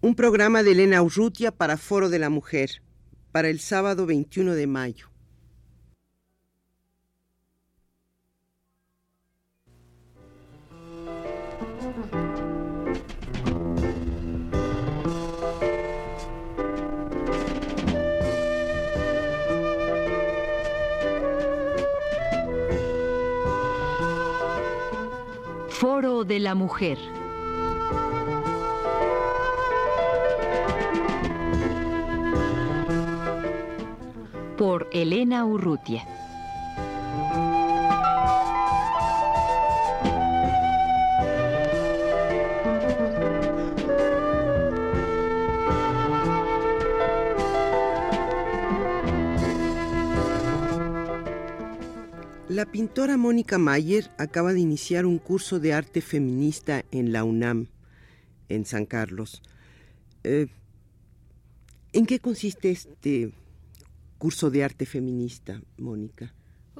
Un programa de Elena Urrutia para Foro de la Mujer, para el sábado 21 de mayo. Foro de la Mujer. Por Elena Urrutia. La pintora Mónica Mayer acaba de iniciar un curso de arte feminista en la UNAM, en San Carlos. Eh, ¿En qué consiste este curso de arte feminista, Mónica?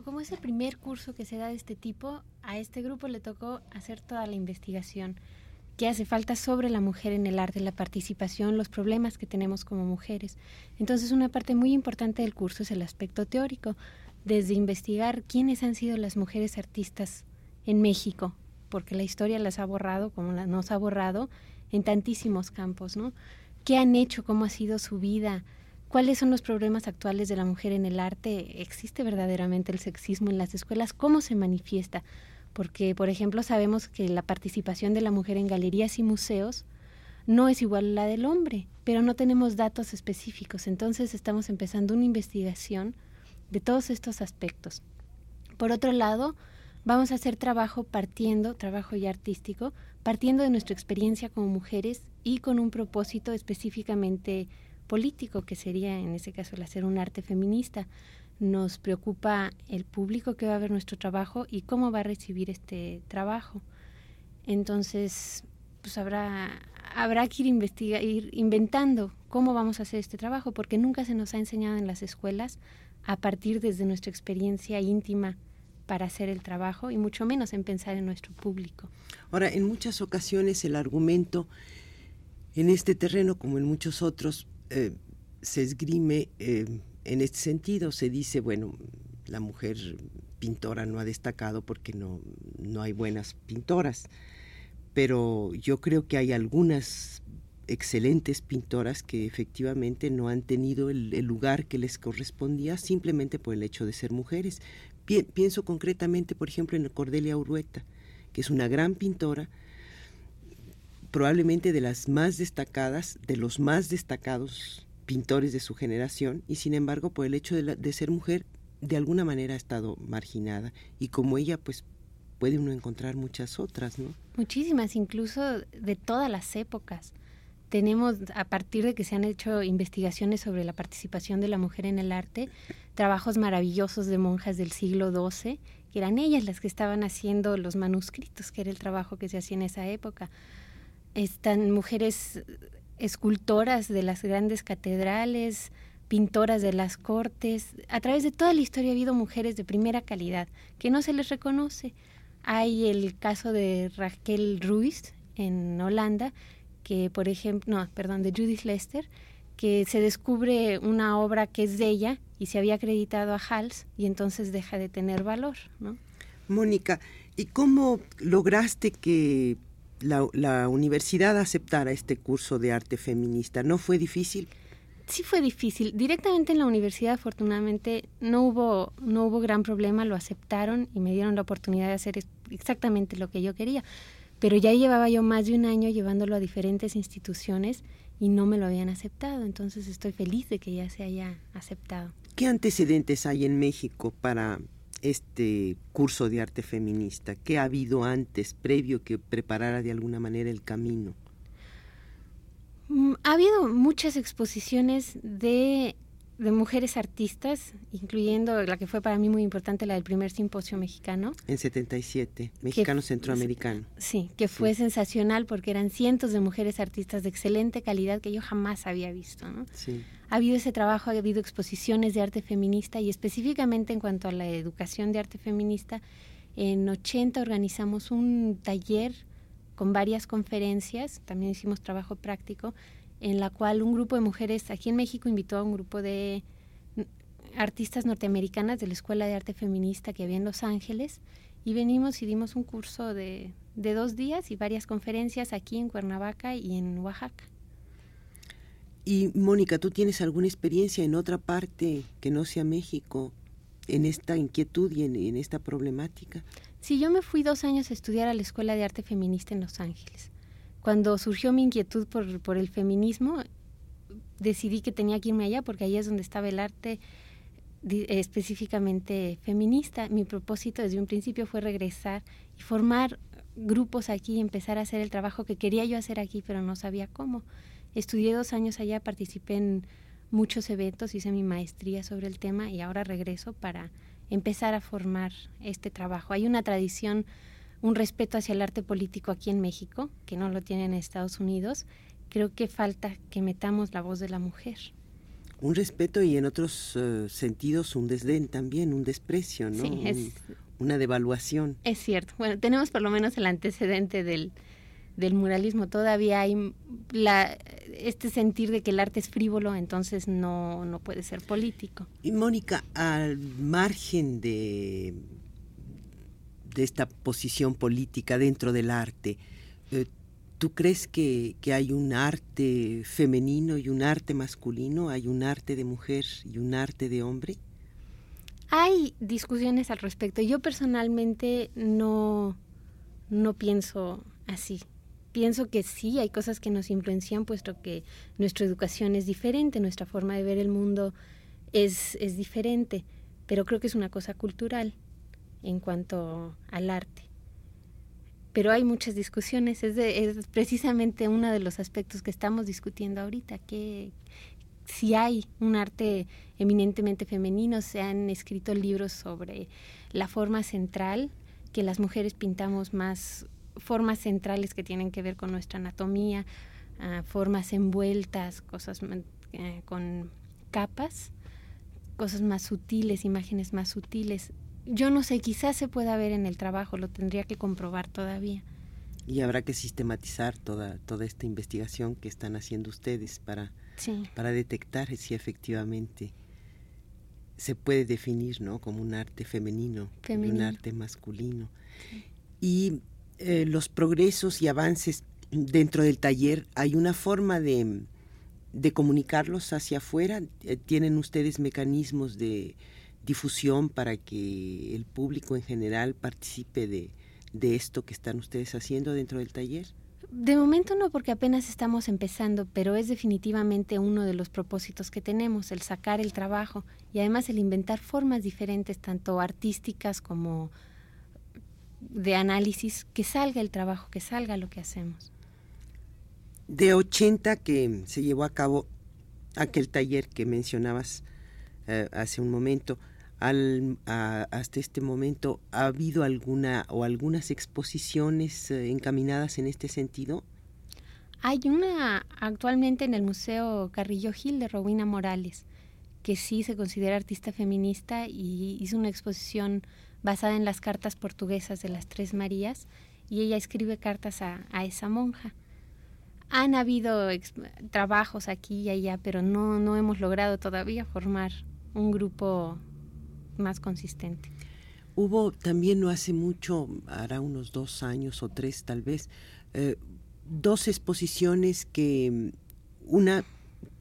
Como es el primer curso que se da de este tipo, a este grupo le tocó hacer toda la investigación que hace falta sobre la mujer en el arte, la participación, los problemas que tenemos como mujeres. Entonces, una parte muy importante del curso es el aspecto teórico desde investigar quiénes han sido las mujeres artistas en México, porque la historia las ha borrado, como nos ha borrado, en tantísimos campos, ¿no? ¿Qué han hecho? ¿Cómo ha sido su vida? ¿Cuáles son los problemas actuales de la mujer en el arte? ¿Existe verdaderamente el sexismo en las escuelas? ¿Cómo se manifiesta? Porque, por ejemplo, sabemos que la participación de la mujer en galerías y museos no es igual a la del hombre, pero no tenemos datos específicos. Entonces estamos empezando una investigación de todos estos aspectos. Por otro lado, vamos a hacer trabajo partiendo, trabajo ya artístico, partiendo de nuestra experiencia como mujeres y con un propósito específicamente político, que sería en ese caso el hacer un arte feminista. Nos preocupa el público que va a ver nuestro trabajo y cómo va a recibir este trabajo. Entonces, pues habrá, habrá que ir, investiga, ir inventando cómo vamos a hacer este trabajo, porque nunca se nos ha enseñado en las escuelas a partir desde nuestra experiencia íntima para hacer el trabajo y mucho menos en pensar en nuestro público. Ahora, en muchas ocasiones el argumento en este terreno, como en muchos otros, eh, se esgrime eh, en este sentido. Se dice, bueno, la mujer pintora no ha destacado porque no, no hay buenas pintoras, pero yo creo que hay algunas excelentes pintoras que efectivamente no han tenido el, lugar que les correspondía simplemente por el hecho de ser mujeres. pienso concretamente, por ejemplo, en Cordelia Urueta, que es una gran pintora, probablemente de las más destacadas, de los más destacados pintores de su generación, y sin embargo, por el hecho de, ser mujer, de alguna manera ha estado marginada. Y como ella, pues puede uno encontrar muchas otras, ¿no? Muchísimas, incluso de todas las épocas tenemos, a partir de que se han hecho investigaciones sobre la participación de la mujer en el arte, trabajos maravillosos de monjas del siglo XII, que eran ellas las que estaban haciendo los manuscritos, que era el trabajo que se hacía en esa época. Están mujeres escultoras de las grandes catedrales, pintoras de las cortes. A través de toda la historia ha habido mujeres de primera calidad que no se les reconoce. Hay el caso de Raquel Ruiz en Holanda, que, por ejemplo, no, perdón, de Judith Lester, que se descubre una obra que es de ella y se había acreditado a Hals y entonces deja de tener valor, ¿no? Mónica, ¿y cómo lograste que la, la, universidad aceptara este curso de arte feminista? ¿No fue difícil? Sí fue difícil. Directamente en la universidad, afortunadamente, no hubo, no hubo gran problema, lo aceptaron y me dieron la oportunidad de hacer exactamente lo que yo quería pero ya llevaba yo más de un año llevándolo a diferentes instituciones y no me lo habían aceptado, entonces estoy feliz de que ya se haya aceptado. ¿Qué antecedentes hay en México para este curso de arte feminista? ¿Qué ha habido antes, previo, que preparara de alguna manera el camino? Mm, ha habido muchas exposiciones de de mujeres artistas, incluyendo la que fue para mí muy importante, la del primer simposio mexicano. En 77, mexicano centroamericano. Sí, que fue sensacional porque eran cientos de mujeres artistas de excelente calidad que yo jamás había visto. ¿no? Sí. Ha habido ese trabajo, ha habido exposiciones de arte feminista y específicamente en cuanto a la educación de arte feminista, en 80 organizamos un taller con varias conferencias, también hicimos trabajo práctico en la cual un grupo de mujeres aquí en México invitó a un grupo de artistas norteamericanas de la Escuela de Arte Feminista que había en Los Ángeles y venimos y dimos un curso de, de dos días y varias conferencias aquí en Cuernavaca y en Oaxaca. Y Mónica, ¿tú tienes alguna experiencia en otra parte que no sea México en esta inquietud y en, esta problemática? Sí, yo me fui dos años a estudiar a la Escuela de Arte Feminista en Los Ángeles. Cuando surgió mi inquietud por, por el feminismo, decidí que tenía que irme allá porque ahí es donde estaba el arte específicamente feminista. Mi propósito desde un principio fue regresar y formar grupos aquí y empezar a hacer el trabajo que quería yo hacer aquí, pero no sabía cómo. Estudié dos años allá, participé en muchos eventos, hice mi maestría sobre el tema y ahora regreso para empezar a formar este trabajo. Hay una tradición, un respeto hacia el arte político aquí en México, que no lo tienen en Estados Unidos. Creo que falta que metamos la voz de la mujer un respeto y en otros eh, sentidos un desdén también, un desprecio, ¿no? Sí, es, una devaluación. Es cierto. Bueno, tenemos por lo menos el antecedente del, del muralismo. Todavía hay la, este sentir de que el arte es frívolo, entonces no, no puede ser político. Y Mónica, al margen de, de esta posición política dentro del arte, eh, ¿Tú crees que, hay un arte femenino y un arte masculino? ¿Hay un arte de mujer y un arte de hombre? Hay discusiones al respecto. Yo personalmente no, no pienso así. Pienso que sí, hay cosas que nos influencian, puesto que nuestra educación es diferente, nuestra forma de ver el mundo es, es diferente, pero creo que es una cosa cultural en cuanto al arte. Pero hay muchas discusiones, es, es precisamente uno de los aspectos que estamos discutiendo ahorita, que si hay un arte eminentemente femenino, se han escrito libros sobre la forma central, que las mujeres pintamos más formas centrales que tienen que ver con nuestra anatomía, ah, formas envueltas, cosas eh, con capas, cosas más sutiles, imágenes más sutiles yo no sé, quizás se pueda ver en el trabajo, lo tendría que comprobar todavía. Y habrá que sistematizar toda, toda esta investigación que están haciendo ustedes para, para detectar si efectivamente se puede definir ¿no? como un arte femenino, y un arte masculino. Y eh, los progresos y avances dentro del taller, ¿hay una forma de, de comunicarlos hacia afuera? Eh, ¿Tienen ustedes mecanismos de, difusión para que el público en general participe de, esto que están ustedes haciendo dentro del taller? De momento no, porque apenas estamos empezando, pero es definitivamente uno de los propósitos que tenemos, el sacar el trabajo y además el inventar formas diferentes, tanto artísticas como de análisis, que salga el trabajo, que salga lo que hacemos. De 80 que se llevó a cabo aquel taller que mencionabas eh, hace un momento, al, hasta este momento ha habido alguna o algunas exposiciones eh, encaminadas en este sentido? Hay una actualmente en el Museo Carrillo Gil de Rowena Morales, que sí se considera artista feminista y hizo una exposición basada en las cartas portuguesas de las Tres Marías y ella escribe cartas a, a esa monja. Han habido trabajos aquí y allá, pero no, no hemos logrado todavía formar un grupo más consistente. Hubo también no hace mucho, hará unos dos años o tres tal vez, eh, dos exposiciones que una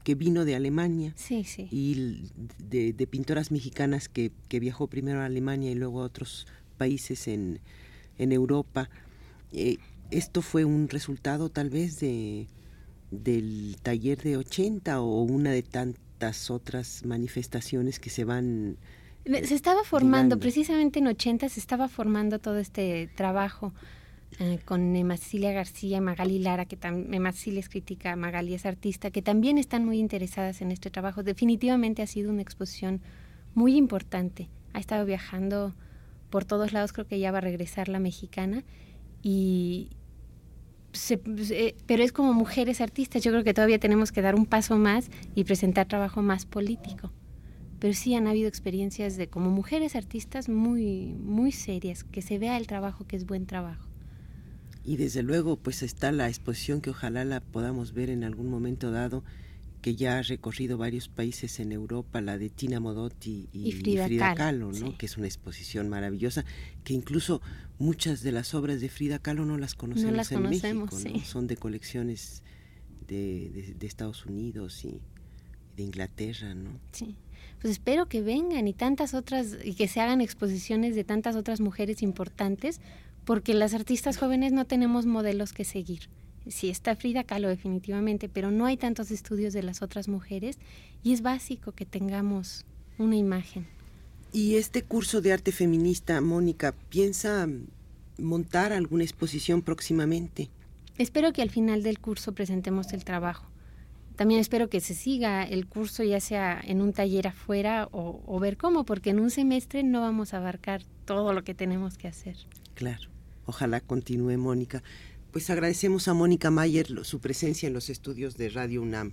que vino de Alemania y de, pintoras mexicanas que, viajó primero a Alemania y luego a otros países en, Europa. Eh, ¿Esto fue un resultado tal vez de, del taller de 80 o una de tantas otras manifestaciones que se van se estaba formando, precisamente en 80 se estaba formando todo este trabajo eh, con Emma García y Magali Lara, que también Emma es crítica, Magali es artista, que también están muy interesadas en este trabajo. Definitivamente ha sido una exposición muy importante. Ha estado viajando por todos lados, creo que ya va a regresar la mexicana. Y, pero es como mujeres artistas, yo creo que todavía tenemos que dar un paso más y presentar trabajo más político pero sí han habido experiencias de como mujeres artistas muy, muy serias, que se vea el trabajo que es buen trabajo. Y desde luego, pues está la exposición que ojalá la podamos ver en algún momento dado, que ya ha recorrido varios países en Europa, la de Tina Modotti y, Frida, Kahlo, ¿no? que es una exposición maravillosa, que incluso muchas de las obras de Frida Kahlo no las conocemos en México, son de colecciones de, de, Estados Unidos y de Inglaterra, ¿no? Sí. Pues espero que vengan y tantas otras, y que se hagan exposiciones de tantas otras mujeres importantes, porque las artistas jóvenes no tenemos modelos que seguir sí está Frida Kahlo definitivamente, pero no hay tantos estudios de las otras mujeres y es básico que tengamos una imagen. ¿Y este curso de arte feminista, Mónica, piensa montar alguna exposición próximamente? Espero que al final del curso presentemos el trabajo. También espero que se siga el curso ya sea en un taller afuera o, ver cómo, porque en un semestre no vamos a abarcar todo lo que tenemos que hacer. Claro, ojalá continúe Mónica. Pues agradecemos a Mónica Mayer su presencia en los estudios de Radio UNAM.